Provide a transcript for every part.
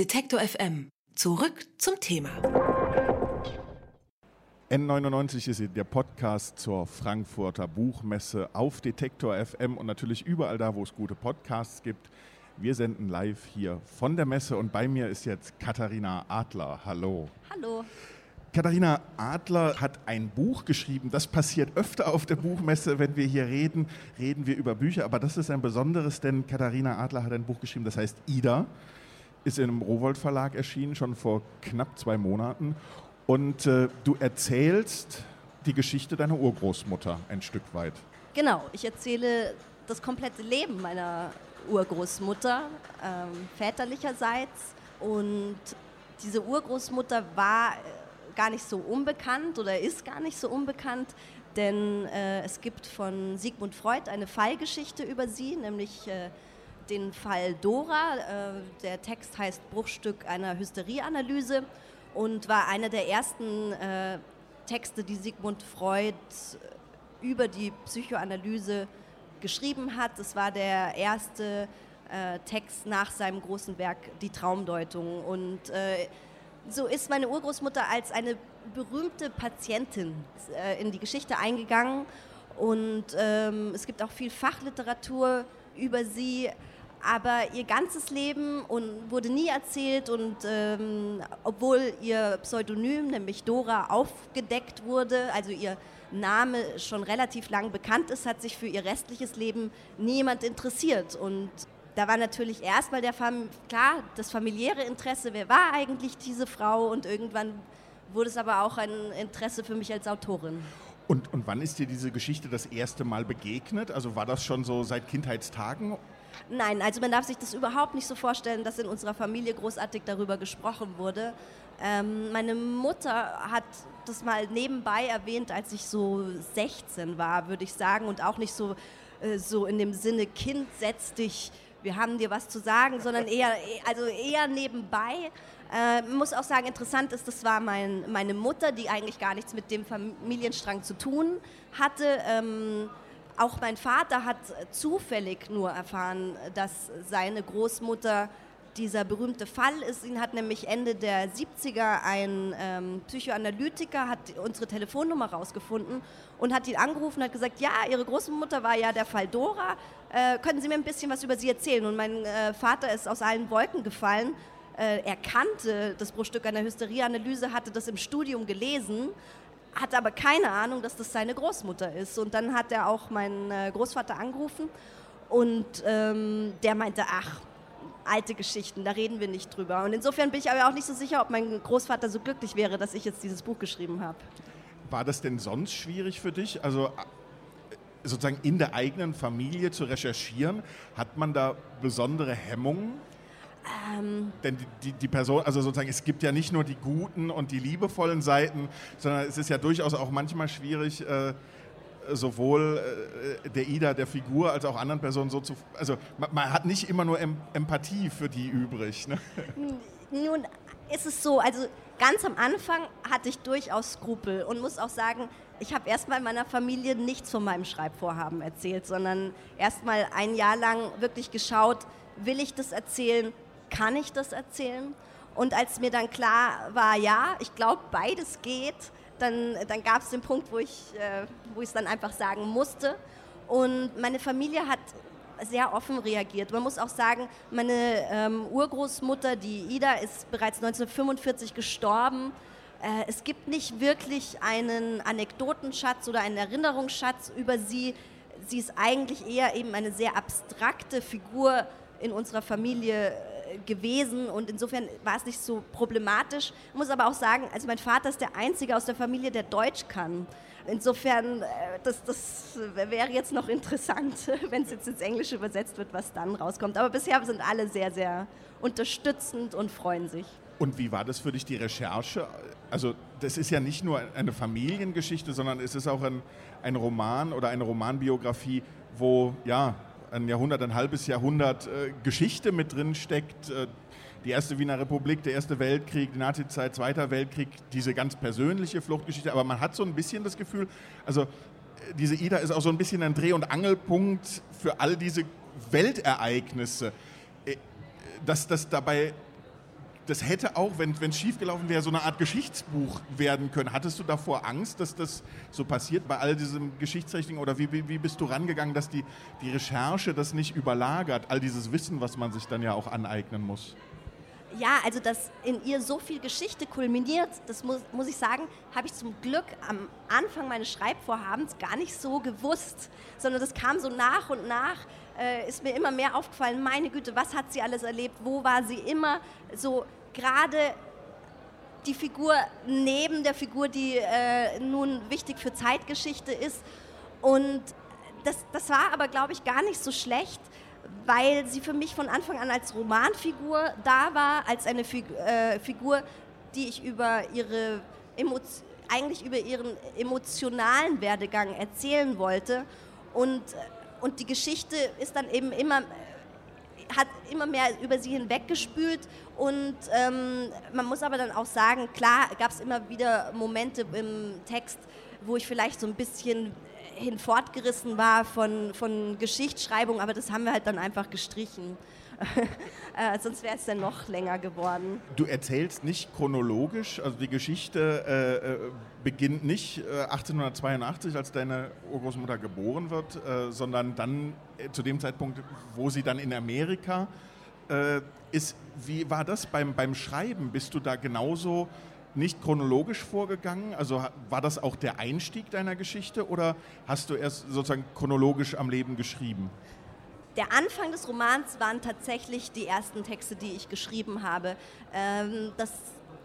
Detektor FM. Zurück zum Thema. N99 ist der Podcast zur Frankfurter Buchmesse auf Detektor FM und natürlich überall da, wo es gute Podcasts gibt. Wir senden live hier von der Messe und bei mir ist jetzt Katharina Adler. Hallo. Hallo. Katharina Adler hat ein Buch geschrieben. Das passiert öfter auf der Buchmesse, wenn wir hier reden, reden wir über Bücher. Aber das ist ein besonderes, denn Katharina Adler hat ein Buch geschrieben, das heißt Ida, ist einem Rowold Verlag erschienen, schon vor knapp zwei Monaten. Und äh, du erzählst die Geschichte deiner Urgroßmutter ein Stück weit. Genau, ich erzähle das komplette Leben meiner Urgroßmutter, ähm, väterlicherseits. Und diese Urgroßmutter war gar nicht so unbekannt oder ist gar nicht so unbekannt, denn äh, es gibt von Sigmund Freud eine Fallgeschichte über sie, nämlich äh, den Fall Dora. Äh, der Text heißt Bruchstück einer Hysterieanalyse und war einer der ersten äh, Texte, die Sigmund Freud über die Psychoanalyse geschrieben hat. Es war der erste äh, Text nach seinem großen Werk Die Traumdeutung und äh, so ist meine Urgroßmutter als eine berühmte Patientin äh, in die Geschichte eingegangen. Und ähm, es gibt auch viel Fachliteratur über sie. Aber ihr ganzes Leben und wurde nie erzählt und ähm, obwohl ihr Pseudonym, nämlich Dora, aufgedeckt wurde, also ihr Name schon relativ lang bekannt ist, hat sich für ihr restliches Leben niemand interessiert. Und da war natürlich erstmal der Fam klar das familiäre Interesse, wer war eigentlich diese Frau und irgendwann wurde es aber auch ein Interesse für mich als Autorin. Und, und wann ist dir diese Geschichte das erste Mal begegnet? Also war das schon so seit Kindheitstagen? Nein, also man darf sich das überhaupt nicht so vorstellen, dass in unserer Familie großartig darüber gesprochen wurde. Ähm, meine Mutter hat das mal nebenbei erwähnt, als ich so 16 war, würde ich sagen, und auch nicht so, äh, so in dem Sinne, Kind, setz dich wir haben dir was zu sagen, sondern eher, also eher nebenbei. Äh, muss auch sagen, interessant ist, das war mein, meine Mutter, die eigentlich gar nichts mit dem Familienstrang zu tun hatte. Ähm, auch mein Vater hat zufällig nur erfahren, dass seine Großmutter dieser berühmte Fall ist. Ihn hat nämlich Ende der 70er ein ähm, Psychoanalytiker, hat unsere Telefonnummer rausgefunden und hat ihn angerufen und hat gesagt, ja, Ihre Großmutter war ja der Fall Dora, äh, können Sie mir ein bisschen was über sie erzählen? Und mein äh, Vater ist aus allen Wolken gefallen. Äh, er kannte das Bruchstück einer Hysterieanalyse, hatte das im Studium gelesen, hatte aber keine Ahnung, dass das seine Großmutter ist. Und dann hat er auch meinen äh, Großvater angerufen und ähm, der meinte, ach, alte Geschichten, da reden wir nicht drüber. Und insofern bin ich aber auch nicht so sicher, ob mein Großvater so glücklich wäre, dass ich jetzt dieses Buch geschrieben habe. War das denn sonst schwierig für dich? Also äh, sozusagen in der eigenen Familie zu recherchieren, hat man da besondere Hemmungen? Ähm Denn die, die, die, Person, also sozusagen, es gibt ja nicht nur die guten und die liebevollen Seiten, sondern es ist ja durchaus auch manchmal schwierig, äh, sowohl äh, der Ida, der Figur, als auch anderen Personen so zu. Also man, man hat nicht immer nur em Empathie für die übrig. Ne? Nun ist es so, also ganz am Anfang hatte ich durchaus Skrupel und muss auch sagen, ich habe erstmal meiner Familie nichts von meinem Schreibvorhaben erzählt, sondern erstmal ein Jahr lang wirklich geschaut, will ich das erzählen, kann ich das erzählen? Und als mir dann klar war, ja, ich glaube, beides geht, dann, dann gab es den Punkt, wo ich äh, es dann einfach sagen musste. Und meine Familie hat sehr offen reagiert. Man muss auch sagen, meine ähm, Urgroßmutter, die Ida, ist bereits 1945 gestorben. Äh, es gibt nicht wirklich einen Anekdotenschatz oder einen Erinnerungsschatz über sie. Sie ist eigentlich eher eben eine sehr abstrakte Figur in unserer Familie gewesen und insofern war es nicht so problematisch. Ich muss aber auch sagen, also mein Vater ist der Einzige aus der Familie, der Deutsch kann. Insofern, äh, das, das wäre jetzt noch interessant, wenn es jetzt ins Englische übersetzt wird, was dann rauskommt. Aber bisher sind alle sehr, sehr unterstützend und freuen sich. Und wie war das für dich, die Recherche? Also das ist ja nicht nur eine Familiengeschichte, sondern es ist auch ein, ein Roman oder eine Romanbiografie, wo ja ein Jahrhundert, ein halbes Jahrhundert äh, Geschichte mit drin steckt. Äh, die erste Wiener Republik, der Erste Weltkrieg, die Nazizeit, Zweiter Weltkrieg, diese ganz persönliche Fluchtgeschichte. Aber man hat so ein bisschen das Gefühl, also äh, diese Ida ist auch so ein bisschen ein Dreh- und Angelpunkt für all diese Weltereignisse. Äh, dass das dabei das hätte auch, wenn es schiefgelaufen wäre, so eine Art Geschichtsbuch werden können. Hattest du davor Angst, dass das so passiert bei all diesem Geschichtsrechtlichen? Oder wie, wie, wie bist du rangegangen, dass die, die Recherche das nicht überlagert, all dieses Wissen, was man sich dann ja auch aneignen muss? Ja, also dass in ihr so viel Geschichte kulminiert, das muss, muss ich sagen, habe ich zum Glück am Anfang meines Schreibvorhabens gar nicht so gewusst, sondern das kam so nach und nach, äh, ist mir immer mehr aufgefallen, meine Güte, was hat sie alles erlebt, wo war sie immer so gerade die Figur neben der Figur, die äh, nun wichtig für Zeitgeschichte ist. Und das, das war aber, glaube ich, gar nicht so schlecht, weil sie für mich von Anfang an als Romanfigur da war, als eine Figur, äh, Figur die ich über ihre Emotion eigentlich über ihren emotionalen Werdegang erzählen wollte. Und, und die Geschichte ist dann eben immer, hat immer mehr über sie hinweggespült. Und ähm, man muss aber dann auch sagen, klar gab es immer wieder Momente im Text, wo ich vielleicht so ein bisschen hinfortgerissen war von, von Geschichtsschreibung, aber das haben wir halt dann einfach gestrichen. äh, sonst wäre es dann noch länger geworden. Du erzählst nicht chronologisch, also die Geschichte äh, äh beginnt nicht äh, 1882, als deine Urgroßmutter geboren wird, äh, sondern dann äh, zu dem Zeitpunkt, wo sie dann in Amerika ist. Wie war das beim, beim Schreiben? Bist du da genauso nicht chronologisch vorgegangen? Also war das auch der Einstieg deiner Geschichte oder hast du erst sozusagen chronologisch am Leben geschrieben? Der Anfang des Romans waren tatsächlich die ersten Texte, die ich geschrieben habe. Ähm, das,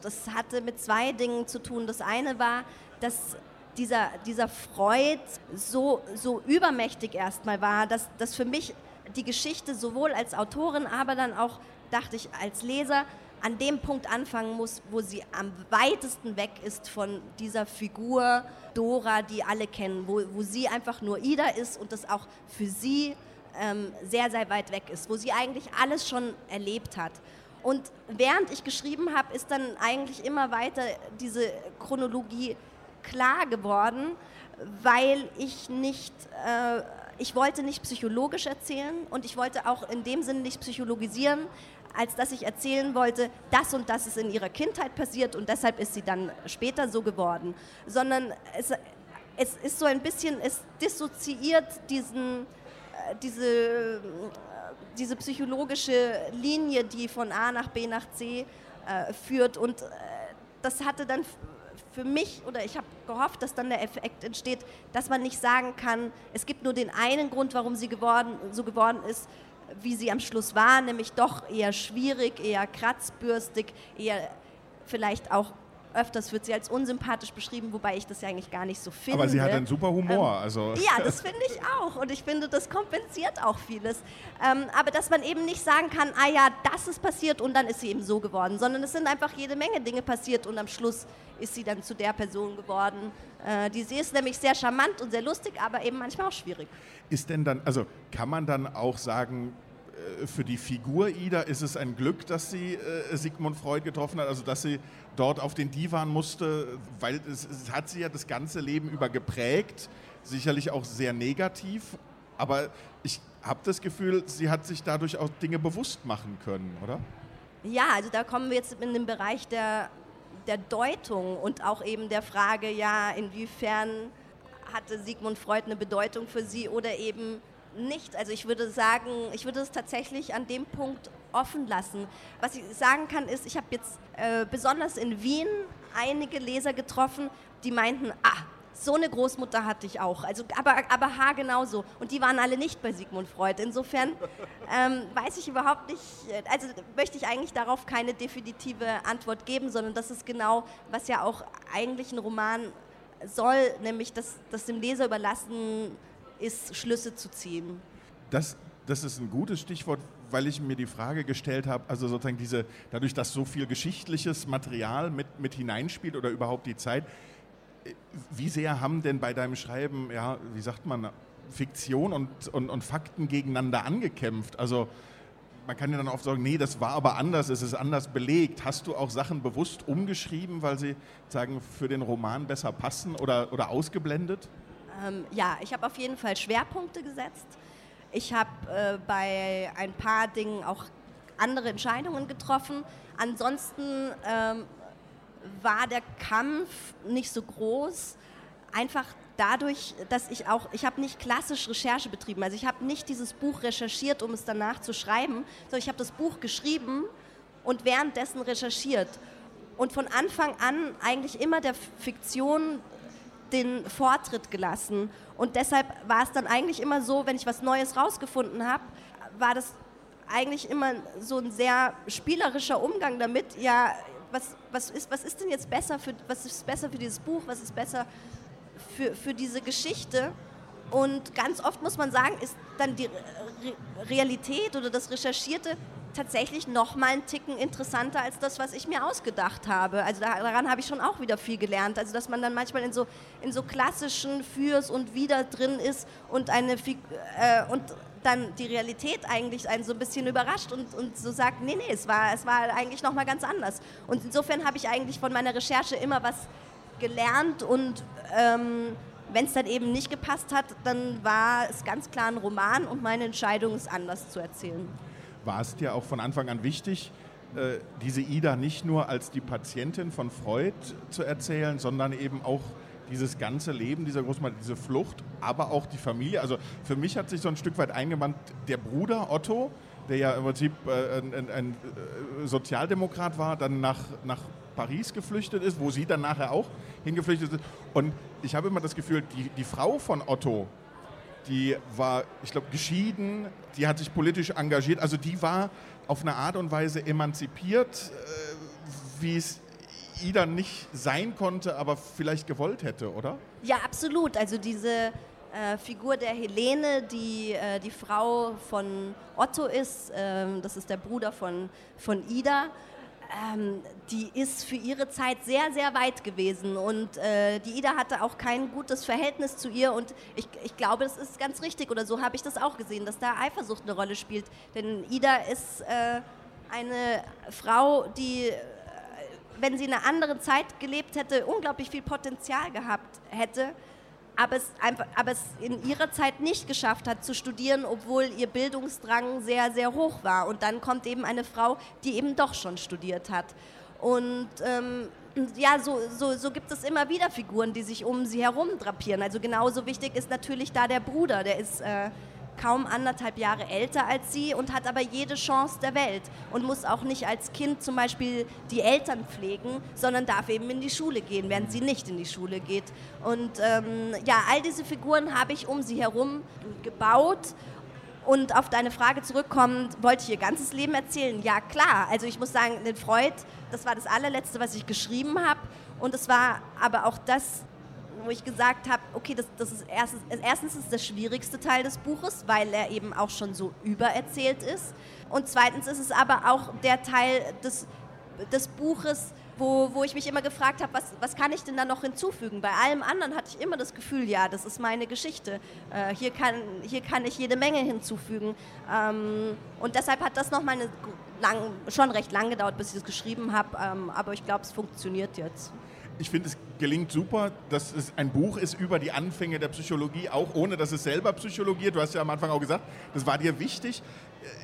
das hatte mit zwei Dingen zu tun. Das eine war, dass dieser, dieser Freud so, so übermächtig erstmal war, dass, dass für mich die Geschichte sowohl als Autorin, aber dann auch, dachte ich, als Leser an dem Punkt anfangen muss, wo sie am weitesten weg ist von dieser Figur Dora, die alle kennen, wo, wo sie einfach nur Ida ist und das auch für sie ähm, sehr, sehr weit weg ist, wo sie eigentlich alles schon erlebt hat. Und während ich geschrieben habe, ist dann eigentlich immer weiter diese Chronologie klar geworden, weil ich nicht, äh, ich wollte nicht psychologisch erzählen und ich wollte auch in dem Sinne nicht psychologisieren, als dass ich erzählen wollte, das und das ist in ihrer Kindheit passiert und deshalb ist sie dann später so geworden, sondern es, es ist so ein bisschen, es dissoziiert diesen, diese, äh, diese psychologische Linie, die von A nach B nach C äh, führt. Und äh, das hatte dann für mich, oder ich habe gehofft, dass dann der Effekt entsteht, dass man nicht sagen kann, es gibt nur den einen Grund, warum sie geworden, so geworden ist, wie sie am Schluss war, nämlich doch eher schwierig, eher kratzbürstig, eher vielleicht auch öfters wird sie als unsympathisch beschrieben, wobei ich das ja eigentlich gar nicht so finde. Aber sie hat einen super Humor. Ähm, also. Ja, das finde ich auch. Und ich finde, das kompensiert auch vieles. Ähm, aber dass man eben nicht sagen kann, ah ja, das ist passiert und dann ist sie eben so geworden, sondern es sind einfach jede Menge Dinge passiert und am Schluss ist sie dann zu der Person geworden, äh, die sie ist, nämlich sehr charmant und sehr lustig, aber eben manchmal auch schwierig. Ist denn dann, also kann man dann auch sagen, für die Figur Ida ist es ein Glück, dass sie äh, Sigmund Freud getroffen hat, also dass sie dort auf den Divan musste, weil es, es, hat sie ja das ganze Leben über geprägt, sicherlich auch sehr negativ, aber ich habe das Gefühl, sie hat sich dadurch auch Dinge bewusst machen können, oder? Ja, also da kommen wir jetzt in den Bereich der, der Deutung und auch eben der Frage, ja, inwiefern hatte Sigmund Freud eine Bedeutung für sie oder eben nicht. Also ich würde sagen, ich würde es tatsächlich an dem Punkt offen lassen. Was ich sagen kann, ist, ich habe jetzt äh, besonders in Wien einige Leser getroffen, die meinten, ah, so eine Großmutter hatte ich auch. Also, aber, aber ha, genauso. Und die waren alle nicht bei Sigmund Freud. Insofern ähm, weiß ich überhaupt nicht, also möchte ich eigentlich darauf keine definitive Antwort geben, sondern das ist genau, was ja auch eigentlich ein Roman soll, nämlich das, das dem Leser überlassen ist, Schlüsse zu ziehen. Das, das ist ein gutes Stichwort, weil ich mir die Frage gestellt habe, also sozusagen diese, dadurch, dass so viel geschichtliches Material mit, mit hineinspielt oder überhaupt die Zeit, wie sehr haben denn bei deinem Schreiben, ja, wie sagt man, Fiktion und, und, und Fakten gegeneinander angekämpft? Also man kann ja dann oft sagen, nee, das war aber anders, es ist anders belegt. Hast du auch Sachen bewusst umgeschrieben, weil sie sagen, für den Roman besser passen oder, oder ausgeblendet? Ähm, ja, ich habe auf jeden Fall Schwerpunkte gesetzt. Ich habe äh, bei ein paar Dingen auch andere Entscheidungen getroffen. ansonsten ähm, war der Kampf nicht so groß. Einfach dadurch, dass ich auch, ich habe nicht klassisch Recherche betrieben. Also ich habe nicht dieses Buch recherchiert, um es danach zu schreiben, sondern ich habe das Buch geschrieben und währenddessen recherchiert. Und von Anfang an eigentlich immer der Fiktion den Vortritt gelassen. Und deshalb war es dann eigentlich immer so, wenn ich was Neues rausgefunden habe, war das eigentlich immer so ein sehr spielerischer Umgang damit. Ja, was, was, ist, was ist denn jetzt besser für, was ist besser für dieses Buch, was ist besser für, für diese Geschichte? Und ganz oft muss man sagen, ist dann die Realität oder das Recherchierte tatsächlich noch mal einen Ticken interessanter als das, was ich mir ausgedacht habe. Also daran habe ich schon auch wieder viel gelernt. Also dass man dann manchmal in so, in so klassischen Fürs und Wider drin ist und eine äh, und dann die Realität eigentlich einen so ein bisschen überrascht und, und so sagt, nee, nee, es war, es war eigentlich noch mal ganz anders. Und insofern habe ich eigentlich von meiner Recherche immer was gelernt und ähm, wenn es dann eben nicht gepasst hat, dann war es ganz klar ein Roman und meine Entscheidung ist anders zu erzählen war es dir auch von Anfang an wichtig, äh, diese Ida nicht nur als die Patientin von Freud zu erzählen, sondern eben auch dieses ganze Leben dieser Großmutter, diese Flucht, aber auch die Familie. Also für mich hat sich so ein Stück weit eingewandt, der Bruder Otto, der ja im Prinzip äh, ein, ein, äh, Sozialdemokrat war, dann nach, nach Paris geflüchtet ist, wo sie dann nachher auch hingeflüchtet ist. Und ich habe immer das Gefühl, die, die Frau von Otto, die war, ich glaube, geschieden, die hat sich politisch engagiert, also die war auf eine Art und Weise emanzipiert, äh, wie es Ida nicht sein konnte, aber vielleicht gewollt hätte, oder? Ja, absolut. Also diese äh, Figur der Helene, die äh, die Frau von Otto ist, ähm, das ist der Bruder von, von Ida, ähm, die ist für ihre Zeit sehr, sehr weit gewesen. Und äh, die Ida hatte auch kein gutes Verhältnis zu ihr. Und ich, ich glaube, das ist ganz richtig, oder so habe ich das auch gesehen, dass da Eifersucht eine Rolle spielt. Denn Ida ist äh, eine Frau, die, äh, wenn sie in einer anderen Zeit gelebt hätte, unglaublich viel Potenzial gehabt hätte aber es, einfach, aber es in ihrer Zeit nicht geschafft hat zu studieren, obwohl ihr Bildungsdrang sehr, sehr hoch war. Und dann kommt eben eine Frau, die eben doch schon studiert hat. Und ähm, ja, so, so, so gibt es immer wieder Figuren, die sich um sie herum drapieren. Also genauso wichtig ist natürlich da der Bruder, der ist... Äh, kaum anderthalb Jahre älter als sie und hat aber jede Chance der Welt und muss auch nicht als Kind zum Beispiel die Eltern pflegen, sondern darf eben in die Schule gehen, während sie nicht in die Schule geht. Und ähm, ja, all diese Figuren habe ich um sie herum gebaut. Und auf deine Frage zurückkommend, wollte ich ihr ganzes Leben erzählen? Ja, klar. Also ich muss sagen, den Freud, das war das allerletzte, was ich geschrieben habe. Und es war aber auch das, wo ich gesagt habe, okay, das, das ist erstens, erstens ist das schwierigste Teil des Buches, weil er eben auch schon so übererzählt ist. Und zweitens ist es aber auch der Teil des, des Buches, wo, wo ich mich immer gefragt habe, was, was kann ich denn da noch hinzufügen? Bei allem anderen hatte ich immer das Gefühl, ja, das ist meine Geschichte. Äh, hier, kann, hier kann ich jede Menge hinzufügen. Ähm, und deshalb hat das noch mal eine lang, schon recht lang gedauert, bis ich das geschrieben habe. Ähm, aber ich glaube, es funktioniert jetzt ich finde, es gelingt super, dass es ein Buch ist über die Anfänge der Psychologie, auch ohne dass es selber psychologiert. Du hast ja am Anfang auch gesagt, das war dir wichtig.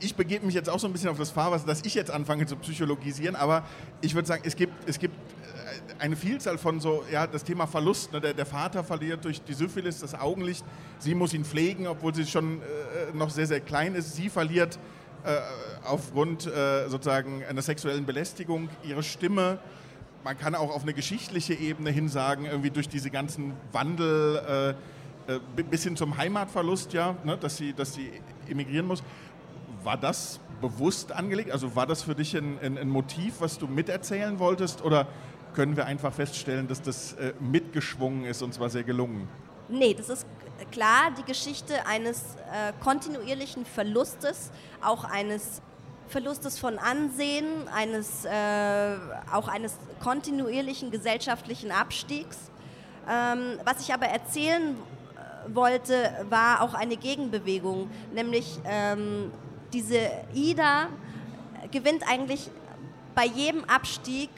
Ich begebe mich jetzt auch so ein bisschen auf das Fahrwasser, dass ich jetzt anfange zu psychologisieren, aber ich würde sagen, es gibt, es gibt äh, eine Vielzahl von so, ja, das Thema Verlust. Ne? Der, der, Vater verliert durch die Syphilis das Augenlicht. Sie muss ihn pflegen, obwohl sie schon äh, noch sehr, sehr klein ist. Sie verliert äh, aufgrund äh, sozusagen einer sexuellen Belästigung ihre Stimme man kann auch auf eine geschichtliche Ebene hin sagen, irgendwie durch diese ganzen Wandel äh, äh, bis hin zum Heimatverlust, ja, ne, dass, sie, dass sie emigrieren muss. War das bewusst angelegt? Also war das für dich ein, ein, ein Motiv, was du miterzählen wolltest? Oder können wir einfach feststellen, dass das äh, mitgeschwungen ist und zwar sehr gelungen? Nee, das ist klar die Geschichte eines äh, kontinuierlichen Verlustes, auch eines Verlustes von Ansehen, eines, äh, auch eines kontinuierlichen gesellschaftlichen Abstiegs. Ähm, was ich aber erzählen äh, wollte, war auch eine Gegenbewegung, nämlich ähm, diese Ida gewinnt eigentlich bei jedem Abstieg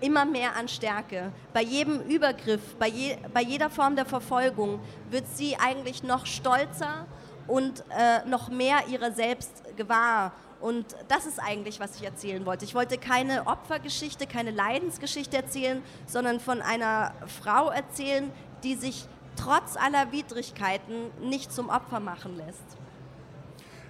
immer mehr an Stärke. Bei jedem Übergriff, bei, je, bei jeder Form der Verfolgung wird sie eigentlich noch stolzer und äh, noch mehr ihrer selbst gewahr Und das ist eigentlich, was ich erzählen wollte. Ich wollte keine Opfergeschichte, keine Leidensgeschichte erzählen, sondern von einer Frau erzählen, die sich trotz aller Widrigkeiten nicht zum Opfer machen lässt.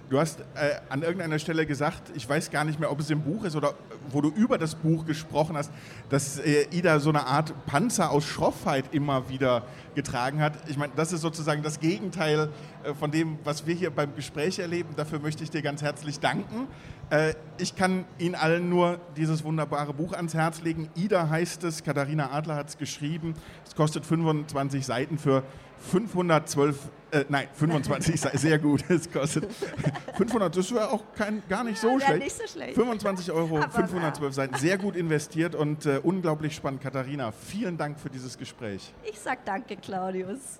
Du hast äh, an irgendeiner Stelle gesagt, ich weiß gar nicht mehr, ob es im Buch ist oder wo du über das Buch gesprochen hast, dass äh, Ida so eine Art Panzer aus Schroffheit immer wieder getragen hat. Ich meine, das ist sozusagen das Gegenteil äh, von dem, was wir hier beim Gespräch erleben. Dafür möchte ich dir ganz herzlich danken. Äh, ich kann Ihnen allen nur dieses wunderbare Buch ans Herz legen. Ida heißt es, Katharina Adler hat es geschrieben. Es kostet 25 Seiten für 512, äh, nein, 25, sehr gut. Es kostet 500, das wäre auch kein, gar nicht so, ja, schlecht. nicht so schlecht. 25 Euro, Aber 512 Seiten, sehr gut investiert und äh, unglaublich spannend. Katharina, vielen Dank für dieses Gespräch. Ich sag danke, Claudius.